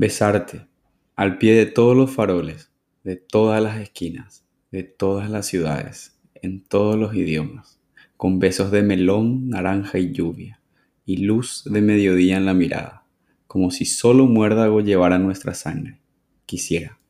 Besarte al pie de todos los faroles, de todas las esquinas, de todas las ciudades, en todos los idiomas, con besos de melón, naranja y lluvia, y luz de mediodía en la mirada, como si solo muérdago llevara nuestra sangre. Quisiera.